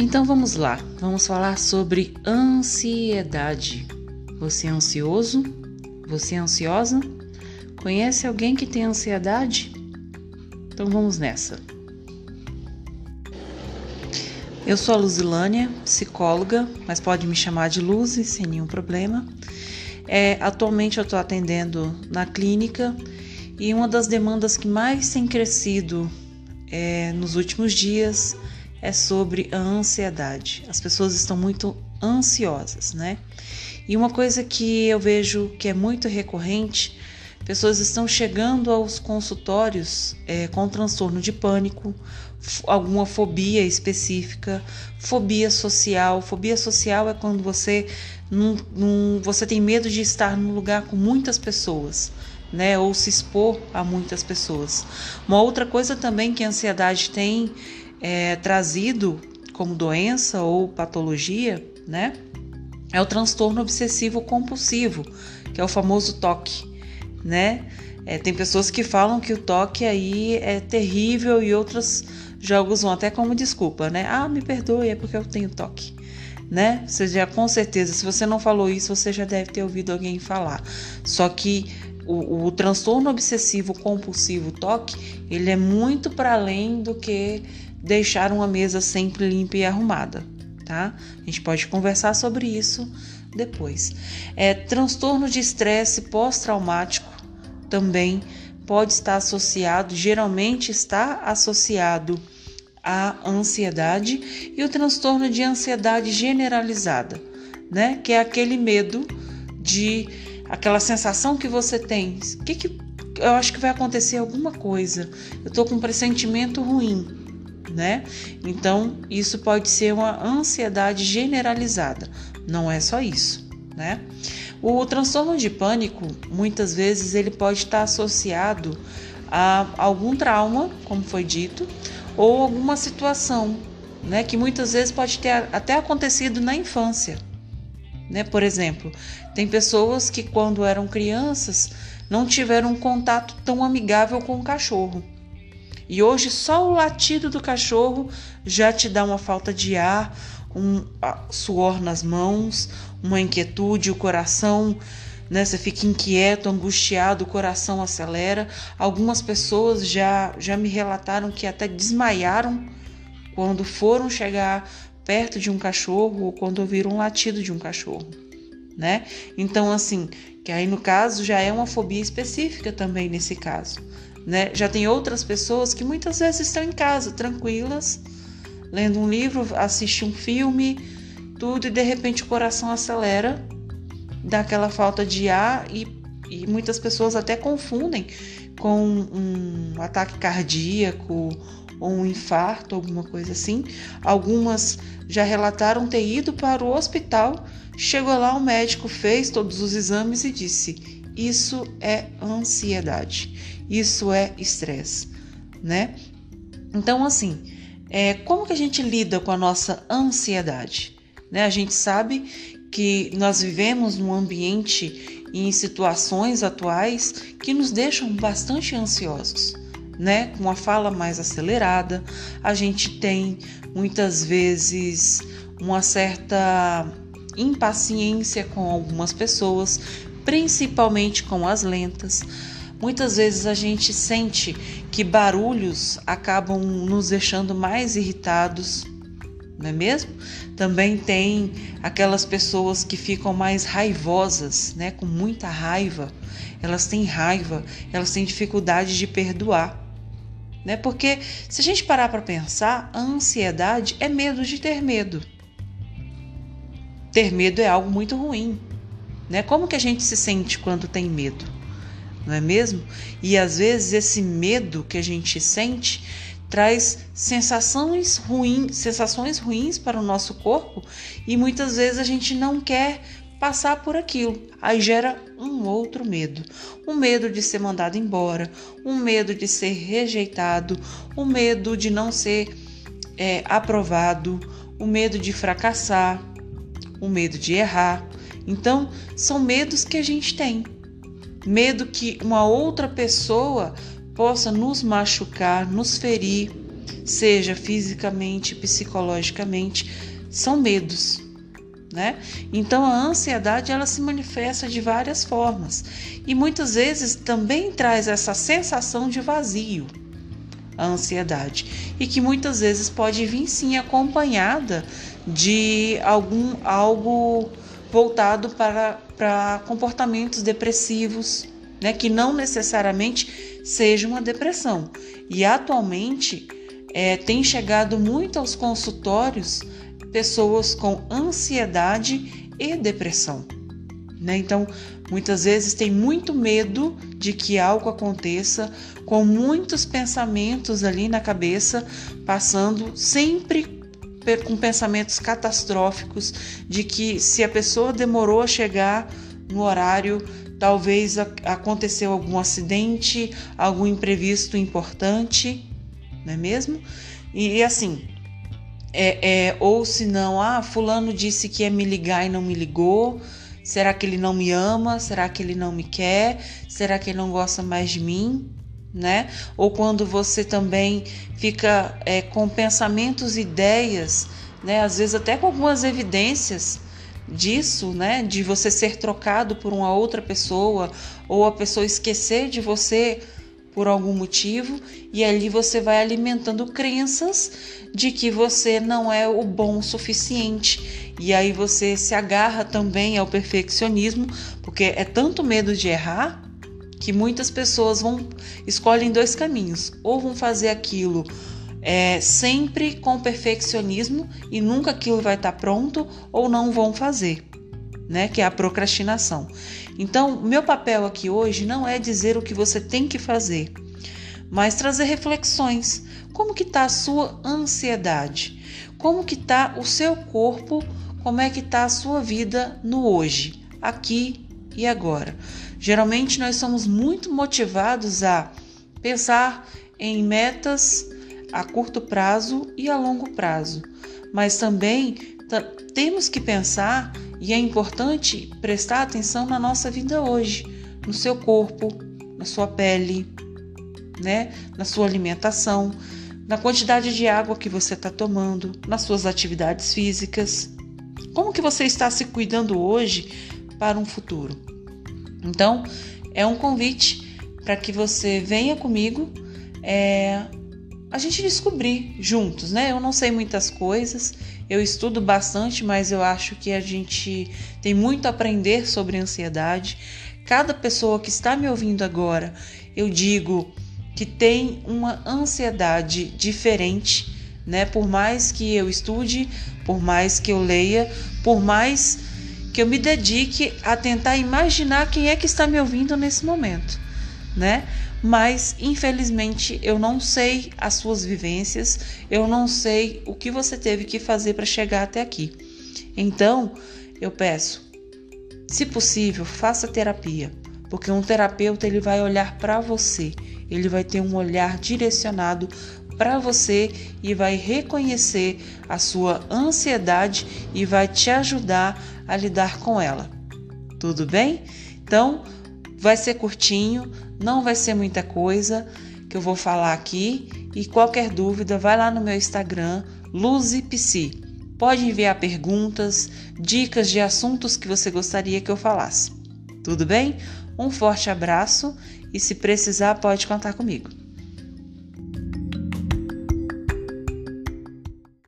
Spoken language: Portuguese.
Então vamos lá, vamos falar sobre ansiedade. Você é ansioso? Você é ansiosa? Conhece alguém que tem ansiedade? Então vamos nessa. Eu sou a Luzilânia, psicóloga, mas pode me chamar de Luzi sem nenhum problema. É, atualmente eu estou atendendo na clínica e uma das demandas que mais tem crescido é, nos últimos dias é sobre a ansiedade. As pessoas estão muito ansiosas, né? E uma coisa que eu vejo que é muito recorrente, pessoas estão chegando aos consultórios é, com transtorno de pânico, alguma fobia específica, fobia social. Fobia social é quando você não, não, você tem medo de estar num lugar com muitas pessoas. Né, ou se expor a muitas pessoas. Uma outra coisa também que a ansiedade tem é, trazido como doença ou patologia, né? É o transtorno obsessivo compulsivo, que é o famoso TOC, né? É, tem pessoas que falam que o toque aí é terrível e outras já usam até como desculpa, né? Ah, me perdoe, é porque eu tenho toque, né? Você já com certeza, se você não falou isso, você já deve ter ouvido alguém falar. Só que o, o transtorno obsessivo compulsivo TOC, ele é muito para além do que deixar uma mesa sempre limpa e arrumada, tá? A gente pode conversar sobre isso depois. É, transtorno de estresse pós-traumático também pode estar associado, geralmente está associado à ansiedade e o transtorno de ansiedade generalizada, né? Que é aquele medo de aquela sensação que você tem, que, que eu acho que vai acontecer alguma coisa. Eu tô com um pressentimento ruim né? Então, isso pode ser uma ansiedade generalizada, não é só isso, né? O transtorno de pânico, muitas vezes, ele pode estar associado a algum trauma, como foi dito, ou alguma situação, né, que muitas vezes pode ter até acontecido na infância. Né? Por exemplo, tem pessoas que quando eram crianças não tiveram um contato tão amigável com o cachorro. E hoje só o latido do cachorro já te dá uma falta de ar, um suor nas mãos, uma inquietude, o coração, né? Você fica inquieto, angustiado, o coração acelera. Algumas pessoas já, já me relataram que até desmaiaram quando foram chegar perto de um cachorro ou quando ouviram um latido de um cachorro, né? Então, assim, que aí no caso já é uma fobia específica também nesse caso. Né? Já tem outras pessoas que muitas vezes estão em casa, tranquilas, lendo um livro, assiste um filme, tudo, e de repente o coração acelera, dá aquela falta de ar e, e muitas pessoas até confundem com um ataque cardíaco ou um infarto, alguma coisa assim. Algumas já relataram ter ido para o hospital, chegou lá, o médico fez todos os exames e disse: isso é ansiedade, isso é estresse, né? Então, assim, é, como que a gente lida com a nossa ansiedade? Né? A gente sabe que nós vivemos num ambiente e em situações atuais que nos deixam bastante ansiosos, né? Com a fala mais acelerada, a gente tem muitas vezes uma certa impaciência com algumas pessoas, principalmente com as lentas. Muitas vezes a gente sente que barulhos acabam nos deixando mais irritados, não é mesmo? Também tem aquelas pessoas que ficam mais raivosas, né, com muita raiva. Elas têm raiva, elas têm dificuldade de perdoar. Né? Porque se a gente parar para pensar, a ansiedade é medo de ter medo. Ter medo é algo muito ruim. Né? Como que a gente se sente quando tem medo? Não é mesmo? E às vezes esse medo que a gente sente traz sensações ruins, sensações ruins para o nosso corpo e muitas vezes a gente não quer passar por aquilo. Aí gera um outro medo. Um medo de ser mandado embora, um medo de ser rejeitado, um medo de não ser é, aprovado, o um medo de fracassar, o um medo de errar. Então, são medos que a gente tem. Medo que uma outra pessoa possa nos machucar, nos ferir, seja fisicamente, psicologicamente, são medos, né? Então a ansiedade ela se manifesta de várias formas e muitas vezes também traz essa sensação de vazio, a ansiedade, e que muitas vezes pode vir sim acompanhada de algum algo voltado para, para comportamentos depressivos, né, que não necessariamente seja uma depressão. E atualmente é, tem chegado muito aos consultórios pessoas com ansiedade e depressão. Né? Então, muitas vezes tem muito medo de que algo aconteça, com muitos pensamentos ali na cabeça, passando sempre com pensamentos catastróficos de que se a pessoa demorou a chegar no horário, talvez aconteceu algum acidente, algum imprevisto importante, não é mesmo? E, e assim, é, é, ou se não, ah, fulano disse que ia me ligar e não me ligou. Será que ele não me ama? Será que ele não me quer? Será que ele não gosta mais de mim? Né? Ou quando você também fica é, com pensamentos, ideias, né? Às vezes até com algumas evidências disso, né? De você ser trocado por uma outra pessoa ou a pessoa esquecer de você por algum motivo e ali você vai alimentando crenças de que você não é o bom o suficiente. E aí você se agarra também ao perfeccionismo, porque é tanto medo de errar que muitas pessoas vão escolhem dois caminhos, ou vão fazer aquilo é, sempre com perfeccionismo e nunca aquilo vai estar pronto, ou não vão fazer, né? Que é a procrastinação. Então, meu papel aqui hoje não é dizer o que você tem que fazer, mas trazer reflexões. Como que está a sua ansiedade? Como que está o seu corpo? Como é que está a sua vida no hoje, aqui e agora? Geralmente nós somos muito motivados a pensar em metas a curto prazo e a longo prazo, mas também temos que pensar e é importante prestar atenção na nossa vida hoje, no seu corpo, na sua pele, né? na sua alimentação, na quantidade de água que você está tomando, nas suas atividades físicas. Como que você está se cuidando hoje para um futuro? Então, é um convite para que você venha comigo é, a gente descobrir juntos, né? Eu não sei muitas coisas, eu estudo bastante, mas eu acho que a gente tem muito a aprender sobre ansiedade. Cada pessoa que está me ouvindo agora, eu digo que tem uma ansiedade diferente, né? Por mais que eu estude, por mais que eu leia, por mais que eu me dedique a tentar imaginar quem é que está me ouvindo nesse momento, né? mas infelizmente eu não sei as suas vivências, eu não sei o que você teve que fazer para chegar até aqui. Então, eu peço, se possível, faça terapia, porque um terapeuta ele vai olhar para você, ele vai ter um olhar direcionado para você e vai reconhecer a sua ansiedade e vai te ajudar a lidar com ela. Tudo bem? Então, vai ser curtinho, não vai ser muita coisa que eu vou falar aqui e qualquer dúvida vai lá no meu Instagram LuziPsi. Pode enviar perguntas, dicas de assuntos que você gostaria que eu falasse. Tudo bem? Um forte abraço e se precisar pode contar comigo.